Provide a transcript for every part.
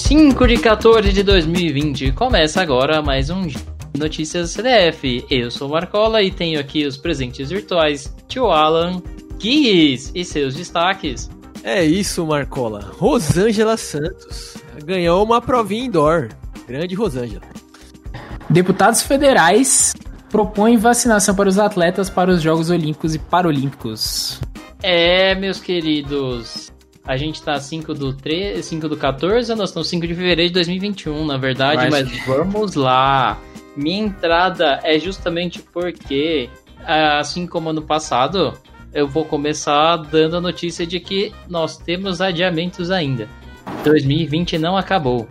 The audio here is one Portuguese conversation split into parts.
5 de 14 de 2020. Começa agora mais um Notícias CDF. Eu sou o Marcola e tenho aqui os presentes virtuais Tio Alan, Guiz e seus destaques. É isso, Marcola. Rosângela Santos ganhou uma provinha indoor. Grande Rosângela. Deputados federais propõem vacinação para os atletas para os Jogos Olímpicos e Paralímpicos. É, meus queridos. A gente tá 5 do 3, 5 do 14, nós estamos 5 de fevereiro de 2021, na verdade, mas, mas vamos lá. Minha entrada é justamente porque, assim como ano passado, eu vou começar dando a notícia de que nós temos adiamentos ainda. 2020 não acabou.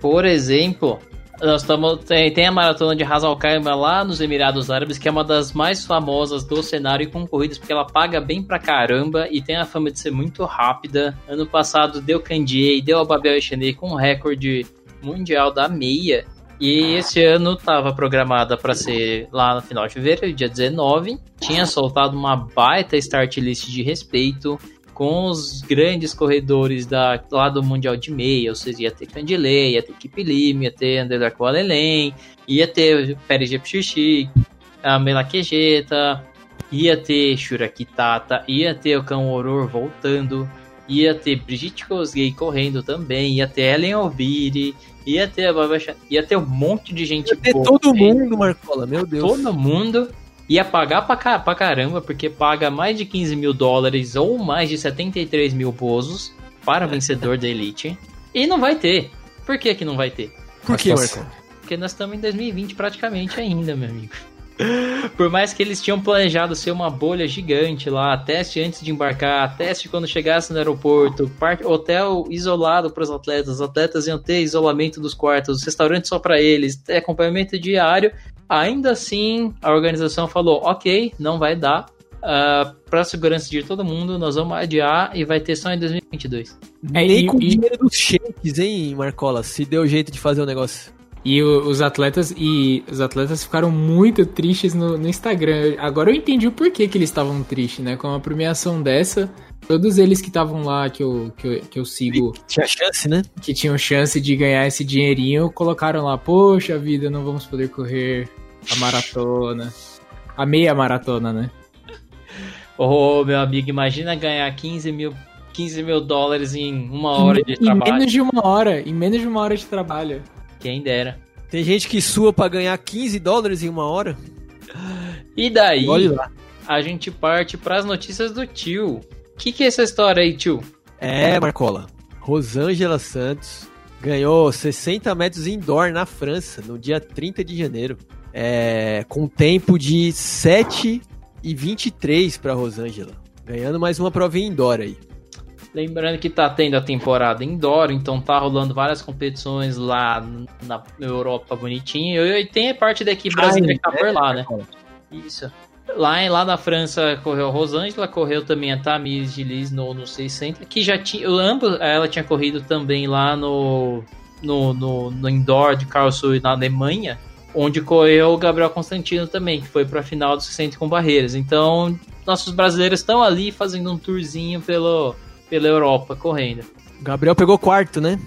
Por exemplo, nós estamos tem, tem, a maratona de Ras Al lá nos Emirados Árabes, que é uma das mais famosas do cenário e concorridas, porque ela paga bem pra caramba e tem a fama de ser muito rápida. Ano passado deu Candier e deu a Babel Echeney com um recorde mundial da meia. E esse ano estava programada para ser lá no final de fevereiro, dia 19. Tinha soltado uma baita start list de respeito com os grandes corredores da, lá do Mundial de Meia, ou seja, ia ter Candilei, ia ter Kipilim, ia ter André Alelen, ia ter Pérez Jepchichi, a Melaquejeta, ia ter Shurakitata, ia ter o Cão Oror voltando, ia ter Brigitte Kosgei correndo também, ia ter Ellen Oviri, ia ter a Babasha, ia ter um monte de gente ia ter todo mundo, Marcola, meu Deus. Todo mundo ia pagar pra, pra caramba, porque paga mais de 15 mil dólares ou mais de 73 mil pozos para vencedor da Elite. E não vai ter. Por que que não vai ter? Por que, Marco? Porque nós estamos em 2020 praticamente ainda, meu amigo. Por mais que eles tinham planejado ser uma bolha gigante lá, teste antes de embarcar, teste quando chegasse no aeroporto, hotel isolado para os atletas, os atletas iam ter isolamento dos quartos, restaurante só para eles, acompanhamento diário, Ainda assim, a organização falou: ok, não vai dar. Uh, ah, para segurança de todo mundo, nós vamos adiar e vai ter só em 2022. É, Nem com o dinheiro dos shakes, hein, Marcola? Se deu jeito de fazer o negócio. E os atletas e os atletas ficaram muito tristes no, no Instagram. Agora eu entendi o porquê que eles estavam tristes, né? Com uma premiação dessa, todos eles que estavam lá, que eu, que eu, que eu sigo. Que tinha chance, né? Que tinham chance de ganhar esse dinheirinho, colocaram lá, poxa vida, não vamos poder correr a maratona. A meia maratona, né? Ô, oh, meu amigo, imagina ganhar 15 mil, 15 mil dólares em uma hora em, de trabalho. Em menos de uma hora, em menos de uma hora de trabalho. Quem dera. Tem gente que sua para ganhar 15 dólares em uma hora. E daí, a gente parte para as notícias do tio. O que, que é essa história aí, tio? É, Marcola. Rosângela Santos ganhou 60 metros indoor na França no dia 30 de janeiro é, com tempo de 7 e 23 para Rosângela, ganhando mais uma prova indoor aí. Lembrando que tá tendo a temporada indoor, então tá rolando várias competições lá na Europa bonitinho. E tem a parte da equipe brasileira que tá por lá, né? Isso. Lá, lá na França correu a Rosângela, correu também a Tamis de Liz no, no 600, que já tinha. Ambos, ela tinha corrido também lá no, no, no, no indoor de Karlsruhe na Alemanha onde correu o Gabriel Constantino também, que foi para a final do 60 com barreiras. Então, nossos brasileiros estão ali fazendo um tourzinho pelo, pela Europa correndo. Gabriel pegou quarto, né?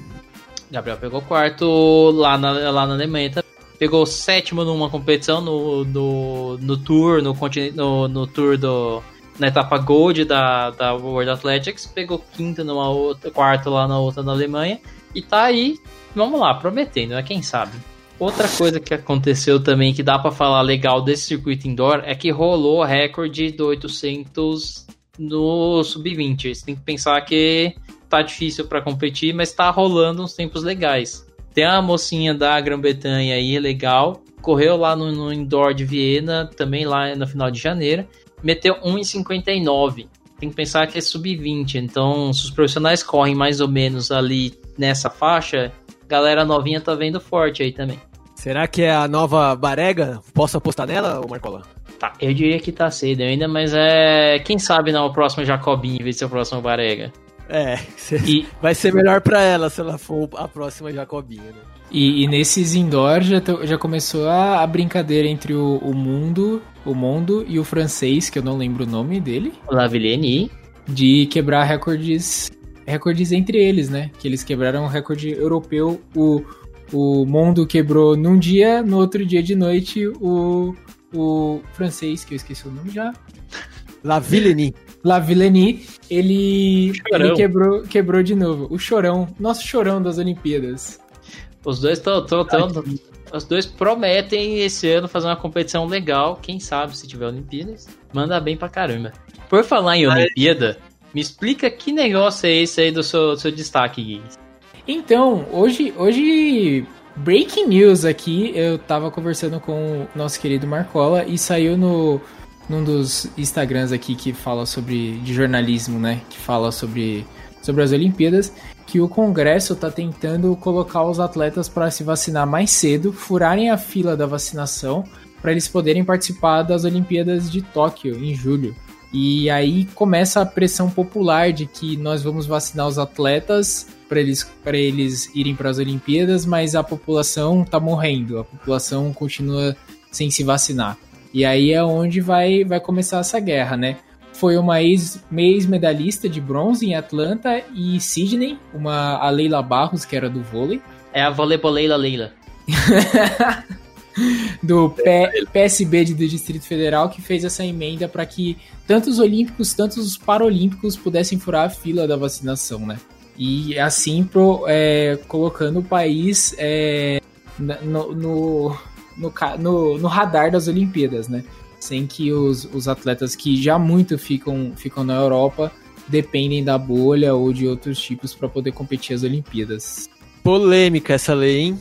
Gabriel pegou quarto lá na, lá na Alemanha também. Pegou sétimo numa competição no, no, no tour, no, no, no tour do, na etapa Gold da, da World Athletics, pegou quinto numa outra, quarto lá na outra na Alemanha, e tá aí, vamos lá, prometendo, né? Quem sabe? Outra coisa que aconteceu também que dá para falar legal desse circuito indoor é que rolou recorde do 800 no sub-20. Você tem que pensar que tá difícil para competir, mas tá rolando uns tempos legais. Tem a mocinha da Grã-Bretanha aí, legal, correu lá no, no, indoor de Viena, também lá no final de janeiro, meteu 1,59. Tem que pensar que é sub-20, então se os profissionais correm mais ou menos ali nessa faixa, galera novinha tá vendo forte aí também. Será que é a nova Barega? Posso apostar nela, Marcola? Tá, eu diria que tá cedo ainda, mas é. Quem sabe não, o próximo Jacobinho em vez de ser o próximo Barega. É, e... vai ser melhor para ela se ela for a próxima Jacobinha, né? E, e nesses indoor já, já começou a, a brincadeira entre o, o, mundo, o mundo e o francês, que eu não lembro o nome dele. Lavillenie. De quebrar recordes recordes entre eles, né? Que eles quebraram o recorde europeu. O, o mundo quebrou num dia, no outro dia de noite, o, o francês, que eu esqueci o nome já. La Villenie. La Villenie, ele, ele quebrou, quebrou de novo. O chorão, nosso chorão das Olimpíadas. Os dois estão. Os dois prometem esse ano fazer uma competição legal. Quem sabe se tiver Olimpíadas. Manda bem pra caramba. Por falar em Olimpíada, me explica que negócio é esse aí do seu, do seu destaque, Gui. Então, hoje, hoje breaking news aqui, eu tava conversando com o nosso querido Marcola e saiu no num dos Instagrams aqui que fala sobre de jornalismo, né, que fala sobre sobre as Olimpíadas, que o Congresso está tentando colocar os atletas para se vacinar mais cedo, furarem a fila da vacinação para eles poderem participar das Olimpíadas de Tóquio em julho. E aí começa a pressão popular de que nós vamos vacinar os atletas para eles, eles irem para as Olimpíadas, mas a população está morrendo, a população continua sem se vacinar. E aí é onde vai, vai começar essa guerra, né? Foi uma ex-medalhista de bronze em Atlanta e Sydney, uma, a Leila Barros, que era do vôlei. É a voleiboleila Leila. do P PSB do Distrito Federal que fez essa emenda para que tanto os olímpicos, tanto os paralímpicos pudessem furar a fila da vacinação, né? E assim pro, é, colocando o país é, no, no, no, no, no radar das Olimpíadas, né? Sem que os, os atletas que já muito ficam, ficam na Europa dependem da bolha ou de outros tipos para poder competir as Olimpíadas. Polêmica essa lei, hein?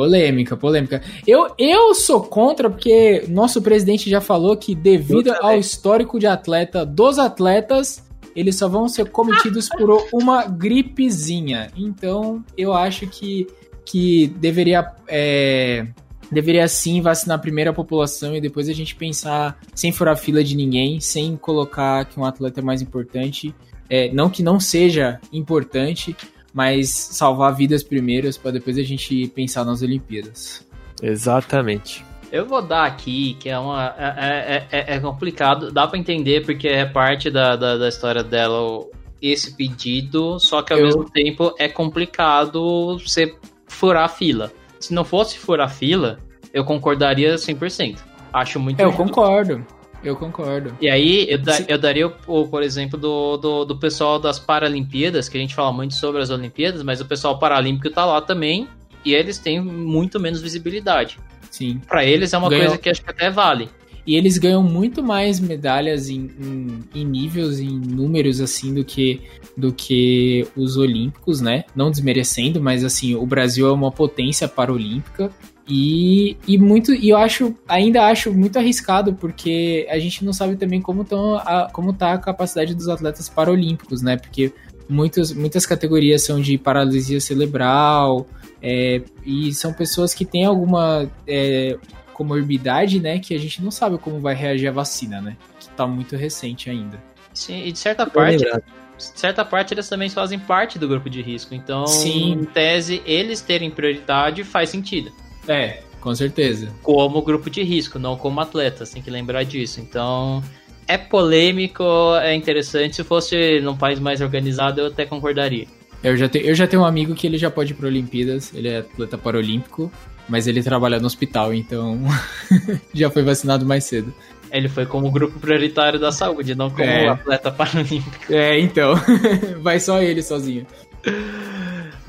Polêmica, polêmica. Eu, eu sou contra porque nosso presidente já falou que devido ao histórico de atleta dos atletas, eles só vão ser cometidos por uma gripezinha. Então, eu acho que, que deveria é, deveria sim vacinar a primeira população e depois a gente pensar sem furar fila de ninguém, sem colocar que um atleta é mais importante. É, não que não seja importante, mas salvar vidas primeiras para depois a gente pensar nas Olimpíadas. Exatamente. Eu vou dar aqui, que é uma. É, é, é, é complicado, dá para entender porque é parte da, da, da, história dela esse pedido, só que ao Eu... mesmo tempo é complicado você furar a fila. Se não fosse furar a fila, eu concordaria 100%. Acho muito Eu justo. concordo. Eu concordo. E aí, eu, da, eu daria, o, por exemplo, do, do, do, pessoal das Paralimpíadas, que a gente fala muito sobre as Olimpíadas, mas o pessoal paralímpico tá lá também, e eles têm muito menos visibilidade. Sim. Para eles é uma Ganhou... coisa que acho que até vale. E eles ganham muito mais medalhas em, em, em, níveis, em números, assim, do que, do que os olímpicos, né? Não desmerecendo, mas, assim, o Brasil é uma potência paralímpica. E, e muito e eu acho ainda acho muito arriscado porque a gente não sabe também como tão a, como tá a capacidade dos atletas paralímpicos, né? Porque muitas muitas categorias são de paralisia cerebral é, e são pessoas que têm alguma é, comorbidade, né, que a gente não sabe como vai reagir a vacina, né? Que tá muito recente ainda. Sim, e de certa parte, de certa parte eles também fazem parte do grupo de risco. Então, Sim. em tese, eles terem prioridade faz sentido. É, com certeza. Como grupo de risco, não como atletas, tem que lembrar disso. Então, é polêmico, é interessante. Se fosse num país mais organizado, eu até concordaria. Eu já, te, eu já tenho um amigo que ele já pode ir para Olimpíadas, ele é atleta paralímpico, mas ele trabalha no hospital, então já foi vacinado mais cedo. Ele foi como grupo prioritário da saúde, não como é. atleta paralímpico. É, então. Vai só ele sozinho.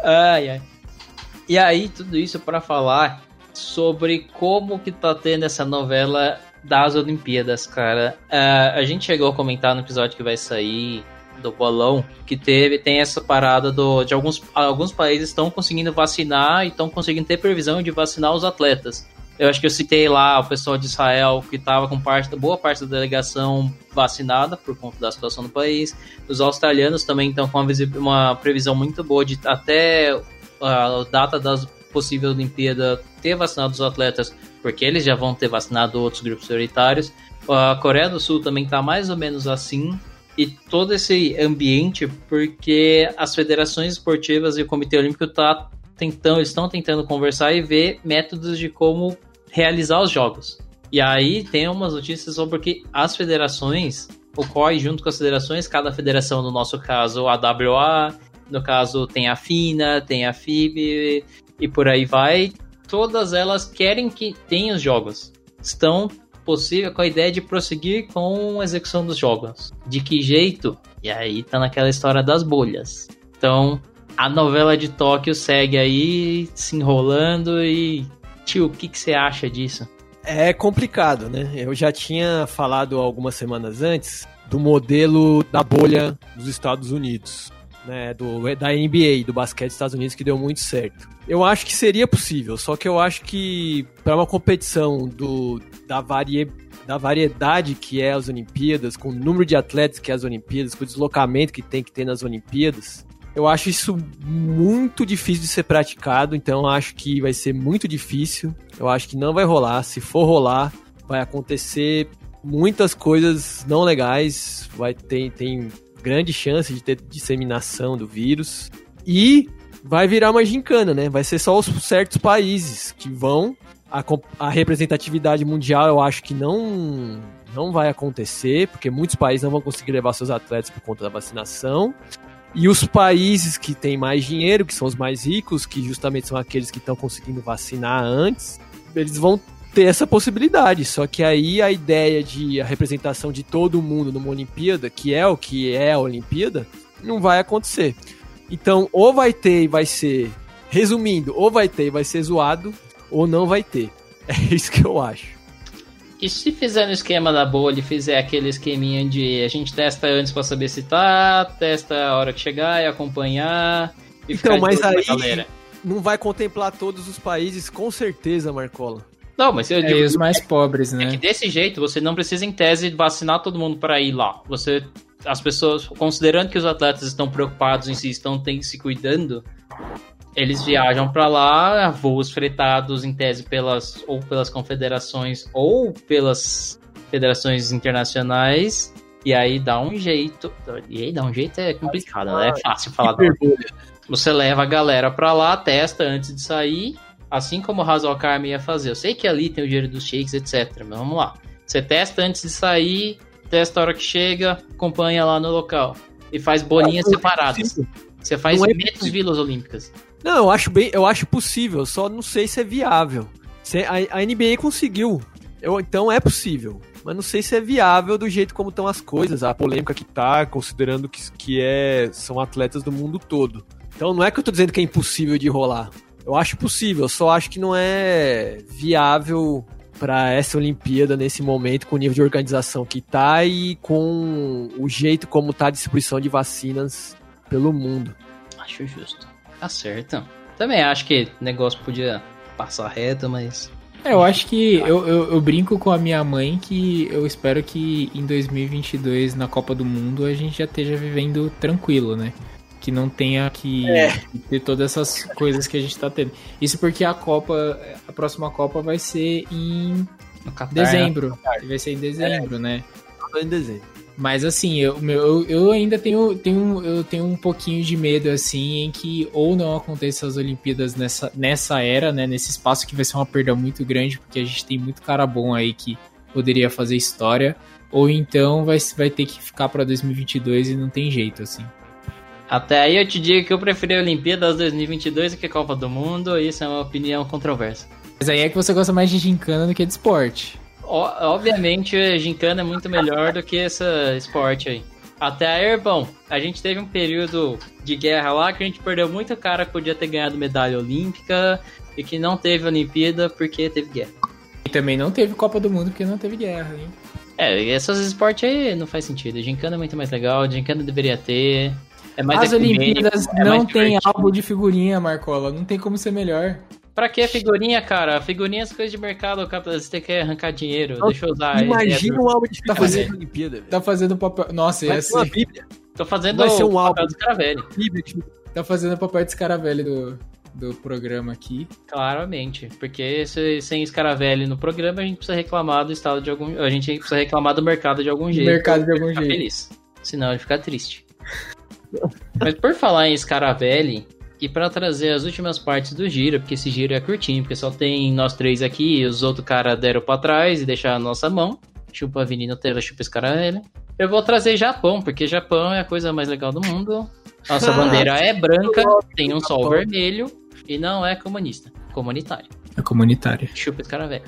Ai, ai. E aí, tudo isso para falar sobre como que tá tendo essa novela das Olimpíadas, cara. Uh, a gente chegou a comentar no episódio que vai sair do bolão que teve tem essa parada do, de alguns, alguns países estão conseguindo vacinar e estão conseguindo ter previsão de vacinar os atletas. Eu acho que eu citei lá o pessoal de Israel que estava com parte boa parte da delegação vacinada por conta da situação do país. Os australianos também estão com uma, uma previsão muito boa de até a data das possíveis Olimpíadas ter vacinado os atletas, porque eles já vão ter vacinado outros grupos prioritários. A Coreia do Sul também está mais ou menos assim e todo esse ambiente porque as federações esportivas e o Comitê Olímpico tá tentando, estão tentando conversar e ver métodos de como realizar os jogos. E aí tem umas notícias sobre que as federações, o COI junto com as federações, cada federação, no nosso caso a WA no caso tem a FINA, tem a FIB e por aí vai. Todas elas querem que tenha os jogos. Estão possível com a ideia de prosseguir com a execução dos jogos. De que jeito? E aí tá naquela história das bolhas. Então, a novela de Tóquio segue aí se enrolando e tio, o que, que você acha disso? É complicado, né? Eu já tinha falado algumas semanas antes do modelo da bolha dos Estados Unidos, né? Do, da NBA, do basquete dos Estados Unidos, que deu muito certo. Eu acho que seria possível, só que eu acho que para uma competição do, da, varie, da variedade que é as Olimpíadas, com o número de atletas que é as Olimpíadas, com o deslocamento que tem que ter nas Olimpíadas, eu acho isso muito difícil de ser praticado, então acho que vai ser muito difícil. Eu acho que não vai rolar. Se for rolar, vai acontecer muitas coisas não legais. Vai ter tem grande chance de ter disseminação do vírus e vai virar uma gincana, né? Vai ser só os certos países que vão a, a representatividade mundial. Eu acho que não não vai acontecer, porque muitos países não vão conseguir levar seus atletas por conta da vacinação. E os países que têm mais dinheiro, que são os mais ricos, que justamente são aqueles que estão conseguindo vacinar antes, eles vão ter essa possibilidade. Só que aí a ideia de a representação de todo mundo numa Olimpíada, que é o que é a Olimpíada, não vai acontecer. Então, ou vai ter e vai ser, resumindo, ou vai ter e vai ser zoado, ou não vai ter. É isso que eu acho. E se fizer no esquema da bolha e fizer aquele esqueminha de a gente testa antes para saber se tá, testa a hora que chegar e acompanhar. E então, mas aí não vai contemplar todos os países, com certeza, Marcola. Não, mas eu é, digo, os mais é, pobres, né? É que desse jeito você não precisa, em tese, vacinar todo mundo para ir lá. Você, as pessoas, considerando que os atletas estão preocupados em si, estão tem, se cuidando, eles viajam para lá, voos fretados em tese pelas ou pelas confederações ou pelas federações internacionais. E aí dá um jeito. E aí dá um jeito é complicado, né? É fácil falar. Você leva a galera pra lá, testa antes de sair, assim como o Hazel Carme ia fazer. Eu sei que ali tem o dinheiro dos shakes, etc. Mas vamos lá. Você testa antes de sair, testa a hora que chega, acompanha lá no local. E faz bolinhas separadas. Você faz é menos vilas olímpicas. Não, eu acho bem, eu acho possível, só não sei se é viável. Se a, a NBA conseguiu, eu, então é possível. Mas não sei se é viável do jeito como estão as coisas, a polêmica que tá, considerando que, que é, são atletas do mundo todo. Então não é que eu tô dizendo que é impossível de rolar. Eu acho possível, só acho que não é viável para essa Olimpíada nesse momento, com o nível de organização que tá e com o jeito como tá a distribuição de vacinas pelo mundo. Acho justo. Tá certo. Também acho que o negócio podia passar reto, mas. É, eu acho que eu, eu, eu, brinco com a minha mãe que eu espero que em 2022, na Copa do Mundo, a gente já esteja vivendo tranquilo, né? Que não tenha que é. ter todas essas coisas que a gente tá tendo. Isso porque a Copa, a próxima Copa vai ser em Qatar, dezembro. Né? Vai ser em dezembro, é. né? Em dezembro. Mas assim, eu, eu, eu ainda tenho, tenho, eu tenho um pouquinho de medo, assim, em que ou não aconteça as Olimpíadas nessa, nessa era, né? Nesse espaço que vai ser uma perda muito grande, porque a gente tem muito cara bom aí que poderia fazer história, ou então vai, vai ter que ficar para 2022 e não tem jeito, assim. Até aí eu te digo que eu preferi a Olimpíadas 2022 do que a Copa do Mundo, isso é uma opinião controversa. Mas aí é que você gosta mais de gincana do que de esporte obviamente, a gincana é muito melhor do que esse esporte aí. Até aí, bom, a gente teve um período de guerra lá que a gente perdeu muito cara que podia ter ganhado medalha olímpica e que não teve Olimpíada porque teve guerra. E também não teve Copa do Mundo porque não teve guerra, hein? É, esses esportes aí não faz sentido. Gincana é muito mais legal, gincana deveria ter. É mais As Olimpíadas é não tem álbum de figurinha, Marcola. Não tem como ser melhor. Pra que figurinha, cara? Figurinha é coisas de mercado, você quer arrancar dinheiro. Não, Deixa eu usar. Imagina um álbum de tá fazendo Olimpíada. Tá fazendo papel. Nossa, Vai ser uma Bíblia. Tô fazendo Vai ser um papel do Scaravelli. Tá fazendo o papel de Scaravelli do, do programa aqui. Claramente, porque se, sem Scaravelli no programa, a gente precisa reclamar do estado de algum. A gente precisa reclamar do mercado de algum jeito. Mercado de algum jeito. Feliz. Senão ele fica triste. Mas por falar em Scaravelli, e para trazer as últimas partes do giro, porque esse giro é curtinho, porque só tem nós três aqui e os outros caras deram para trás e deixaram a nossa mão. Chupa a Vini Nutella, chupa esse cara velho. Eu vou trazer Japão, porque Japão é a coisa mais legal do mundo. Nossa bandeira é branca, tem um sol vermelho e não é comunista, comunitário. É comunitário. Chupa esse cara velho.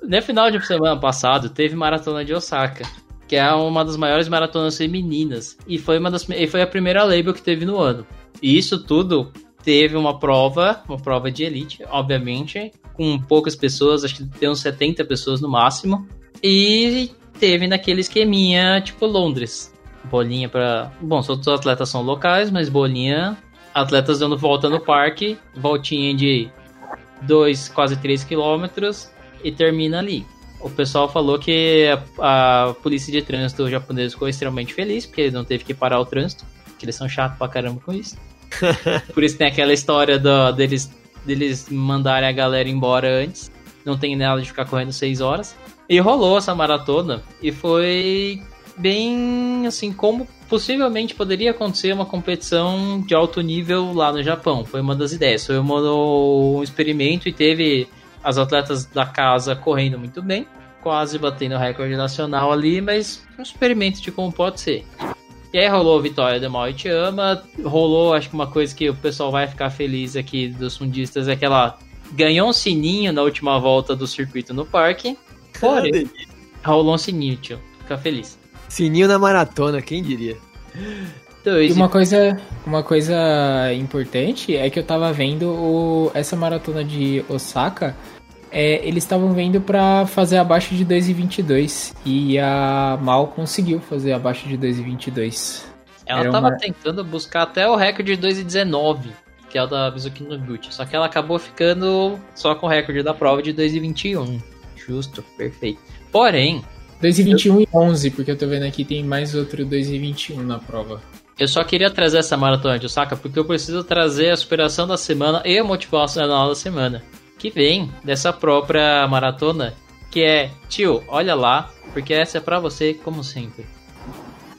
No final de semana passado, teve maratona de Osaka, que é uma das maiores maratonas femininas. E foi, uma das, e foi a primeira label que teve no ano. E isso tudo teve uma prova, uma prova de elite, obviamente, com poucas pessoas, acho que tem uns 70 pessoas no máximo. E teve naquele esqueminha, tipo Londres. Bolinha para Bom, todos os atletas são locais, mas bolinha. Atletas dando volta no parque, voltinha de 2, quase 3 quilômetros e termina ali. O pessoal falou que a, a, polícia de trânsito japonesa ficou extremamente feliz, porque não teve que parar o trânsito, que eles são chatos pra caramba com isso. Por isso tem aquela história do, deles, deles mandarem a galera embora antes. Não tem nada de ficar correndo 6 horas. E rolou essa maratona e foi bem assim como possivelmente poderia acontecer uma competição de alto nível lá no Japão. Foi uma das ideias. Foi um experimento e teve as atletas da casa correndo muito bem, quase batendo o recorde nacional ali, mas um experimento de como pode ser. E aí rolou a vitória do Mal Te Ama, rolou, acho que uma coisa que o pessoal vai ficar feliz aqui dos fundistas é que ela ganhou um sininho na última volta do circuito no parque. Porém, rolou um sininho, tio. Fica feliz. Sininho na maratona, quem diria? E uma coisa, uma coisa importante é que eu tava vendo o, essa maratona de Osaka. É, eles estavam vendo para fazer abaixo de 2,22 e a Mal conseguiu fazer abaixo de 2,22. Ela Era tava uma... tentando buscar até o recorde de 2,19, que é o da Mizuki Noguchi, só que ela acabou ficando só com o recorde da prova de 2,21. Justo, perfeito. Porém, 2,21 eu... e 11, porque eu tô vendo aqui tem mais outro 2,21 na prova. Eu só queria trazer essa maratona de Osaka porque eu preciso trazer a superação da semana e a motivacional da semana. Que vem dessa própria maratona, que é, tio, olha lá, porque essa é pra você como sempre.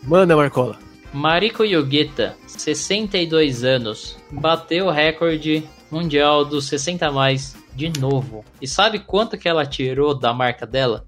Manda, Marcola. Mariko Yogeta, 62 anos, bateu o recorde mundial dos 60 a mais de novo. E sabe quanto que ela tirou da marca dela?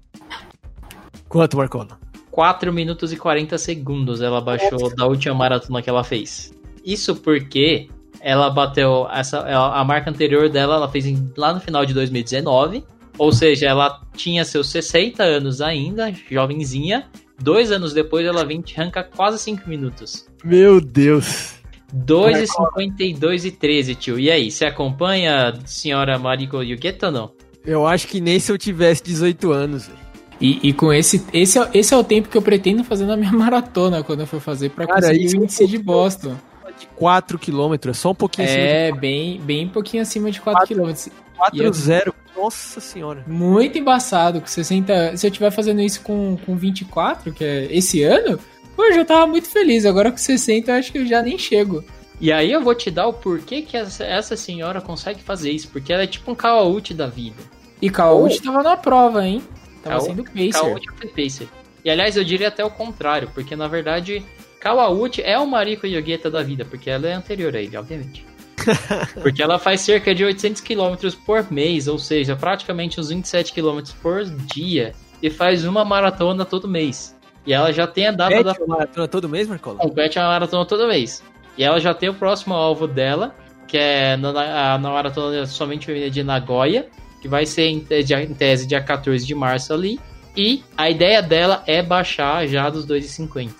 Quanto, Marcola? 4 minutos e 40 segundos ela baixou da última maratona que ela fez. Isso porque ela bateu essa a marca anterior dela, ela fez lá no final de 2019, ou seja, ela tinha seus 60 anos ainda, jovenzinha. Dois anos depois ela vem te arranca quase 5 minutos. Meu Deus! 2,52 e 13, tio. E aí, você acompanha a senhora Mariko Yuketa ou não? Eu acho que nem se eu tivesse 18 anos, velho. E, e, com esse, esse é, esse é o tempo que eu pretendo fazer na minha maratona quando eu for fazer para conseguir o índice de Boston. De 4 km, é só um pouquinho É, bem, bem pouquinho acima de 4 km. 4-0, nossa senhora. Muito embaçado, com 60. Se eu estiver fazendo isso com, com 24, que é esse ano, pô, eu já tava muito feliz. Agora com 60 eu acho que eu já nem chego. E aí eu vou te dar o porquê que essa, essa senhora consegue fazer isso, porque ela é tipo um Kawauchi da vida. E Kawauchi oh. tava na prova, hein? Tava sendo Pacer. Kawauchi foi Pacer. E aliás, eu diria até o contrário, porque na verdade Kawauchi é o Mariko Yogeta da vida, porque ela é anterior a ele, obviamente. porque ela faz cerca de 800 km por mês, ou seja, praticamente uns 27 km por dia, e faz uma maratona todo mês. E ela já tem a data Compete da. maratona todo mês, Marcola? Compete a maratona todo mês. E ela já tem o próximo alvo dela, que é na, na maratona somente de Nagoya, que vai ser em, em tese dia 14 de março ali. E a ideia dela é baixar já dos 2,50.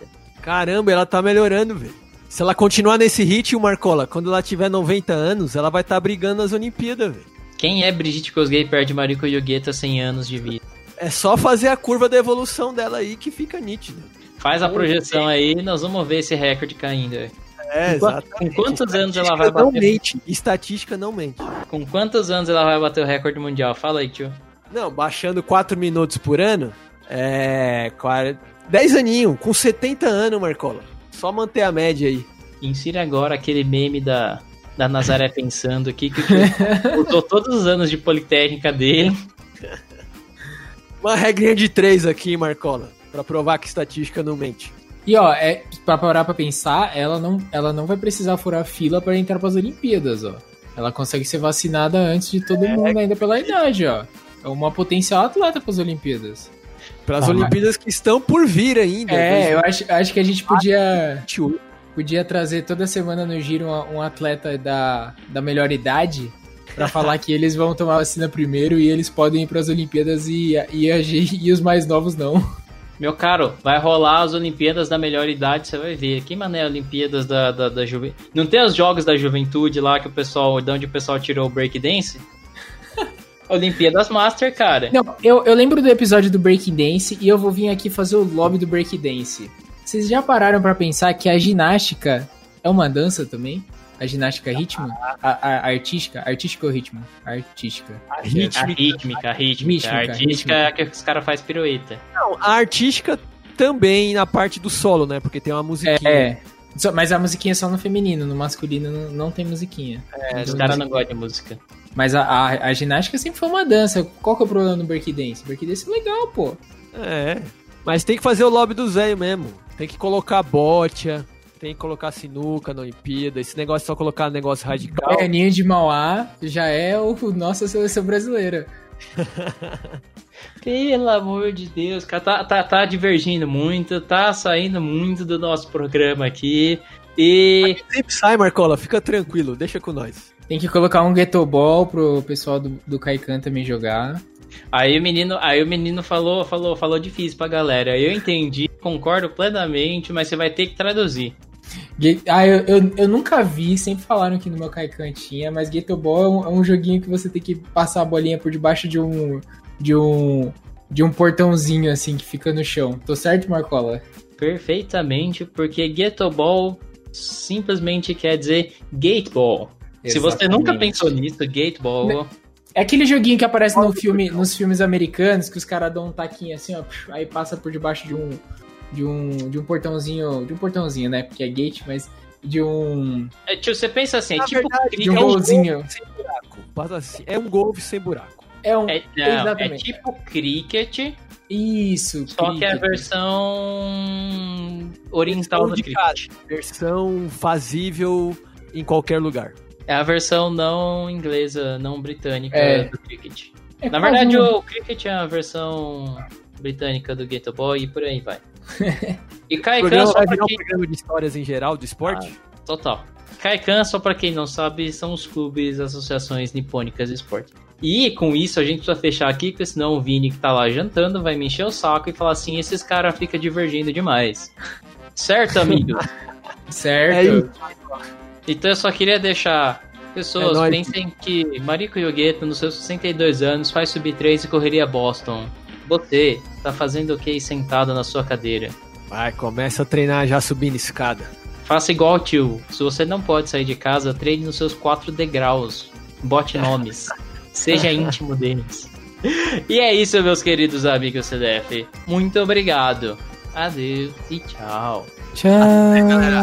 Caramba, ela tá melhorando, velho. Se ela continuar nesse ritmo, Marcola, quando ela tiver 90 anos, ela vai estar tá brigando nas Olimpíadas, velho. Quem é Brigitte Kosgei perto de Mariko Yogeta 100 anos de vida? É só fazer a curva da evolução dela aí que fica nítido. Faz a projeção aí, nós vamos ver esse recorde caindo. É, exatamente. Com quantos anos ela vai bater? Não mente. Estatística não mente. Com quantos anos ela vai bater o recorde mundial? Fala aí, tio. Não, baixando 4 minutos por ano, é. 10 aninhos, com 70 anos, Marcola. Só manter a média aí. Insira agora aquele meme da, da Nazaré pensando aqui, que usou todos os anos de politécnica dele. Uma regrinha de 3 aqui, Marcola, para provar que estatística não mente. E ó, é, pra parar pra pensar, ela não, ela não vai precisar furar fila para entrar pras Olimpíadas, ó. Ela consegue ser vacinada antes de todo é, mundo, ainda pela idade, ó. É uma potencial atleta pras Olimpíadas. Para as ah, Olimpíadas que estão por vir ainda. É, eu acho, acho que a gente podia podia trazer toda semana no giro um, um atleta da, da melhor idade para falar que eles vão tomar vacina primeiro e eles podem ir para as Olimpíadas e, e, e, e os mais novos não. Meu caro, vai rolar as Olimpíadas da melhor idade, você vai ver. Que mané Olimpíadas da, da, da juventude. Não tem os jogos da juventude lá que o pessoal, de onde o pessoal tirou o breakdance? Olimpíadas Master, cara. Não, eu, eu lembro do episódio do Breakdance e eu vou vir aqui fazer o lobby do Breakdance. Vocês já pararam para pensar que a ginástica é uma dança também? A ginástica ritmo? A, a, artística? Artística ou ritmo? Artística. A rítmica. A rítmica, a rítmica. A artística é que os caras fazem pirueta. Não, a artística também na parte do solo, né? Porque tem uma musiquinha. É, é. Mas a musiquinha é só no feminino, no masculino não, não tem musiquinha. É, os caras não gostam de música. Mas a, a, a, ginástica sempre foi uma dança. Qual que é o problema no breakdance? Breakdance é legal, pô. É. Mas tem que fazer o lobby do Zé mesmo. Tem que colocar botia, tem que colocar sinuca na Olimpíada. Esse negócio é só colocar negócio radical. Ninho de Mauá já é o nossa seleção brasileira. Pelo amor de Deus, cara, tá, tá, tá divergindo muito, tá saindo muito do nosso programa aqui. E. Sempre sai, Marcola, fica tranquilo, deixa com nós. Tem que colocar um Ghetto Ball pro pessoal do, do Kaikan também jogar. Aí o menino, aí o menino falou, falou, falou difícil pra galera. Eu entendi, concordo plenamente, mas você vai ter que traduzir. Ah, eu, eu, eu, nunca vi, sempre falaram que no meu Kaikan tinha, mas Ghetto Ball é um, é um, joguinho que você tem que passar a bolinha por debaixo de um. de um. de um portãozinho assim que fica no chão. Tô certo, Marcola? Perfeitamente, porque Ghetto Ball simplesmente quer dizer Gate Ball. Exatamente. Se você nunca pensou nisso, Gate Ball. É aquele joguinho que aparece no filme, nos filmes americanos, que os caras dão um taquinho assim, ó, aí passa por debaixo de um, de um, de um portãozinho, de um portãozinho, né? Porque é gate, mas de um. É, tio, você pensa assim, é tipo verdade, de um é golzinho. Um sem buraco. Assim, é um golfe sem buraco. É um. É, não, é exatamente. é tipo cricket. Isso. Só cricket. que é a versão oriental do cricket. Versão fazível em qualquer lugar. É a versão não inglesa, não britânica é. do cricket. É Na verdade, um... o cricket é a versão britânica do Ghetto Boy e por aí vai. e Kaikan só pra quem... um programa de histórias em geral do esporte? Ah, total. Kaikan, só para quem não sabe, são os clubes, associações nipônicas de esporte. E com isso a gente precisa fechar aqui, porque senão o Vini que tá lá jantando vai me encher o saco e falar assim: esses caras ficam divergindo demais. certo, amigo? certo. É então eu só queria deixar. Pessoas, é pensem que Mariko Yogueto, nos seus 62 anos, faz sub-3 e correria Boston. Você tá fazendo o que sentado na sua cadeira? Vai, começa a treinar já subindo escada. Faça igual tio. Se você não pode sair de casa, treine nos seus quatro degraus. Bote nomes. Seja íntimo deles. E é isso, meus queridos amigos CDF. Muito obrigado. Adeus e tchau. Tchau. Até, galera.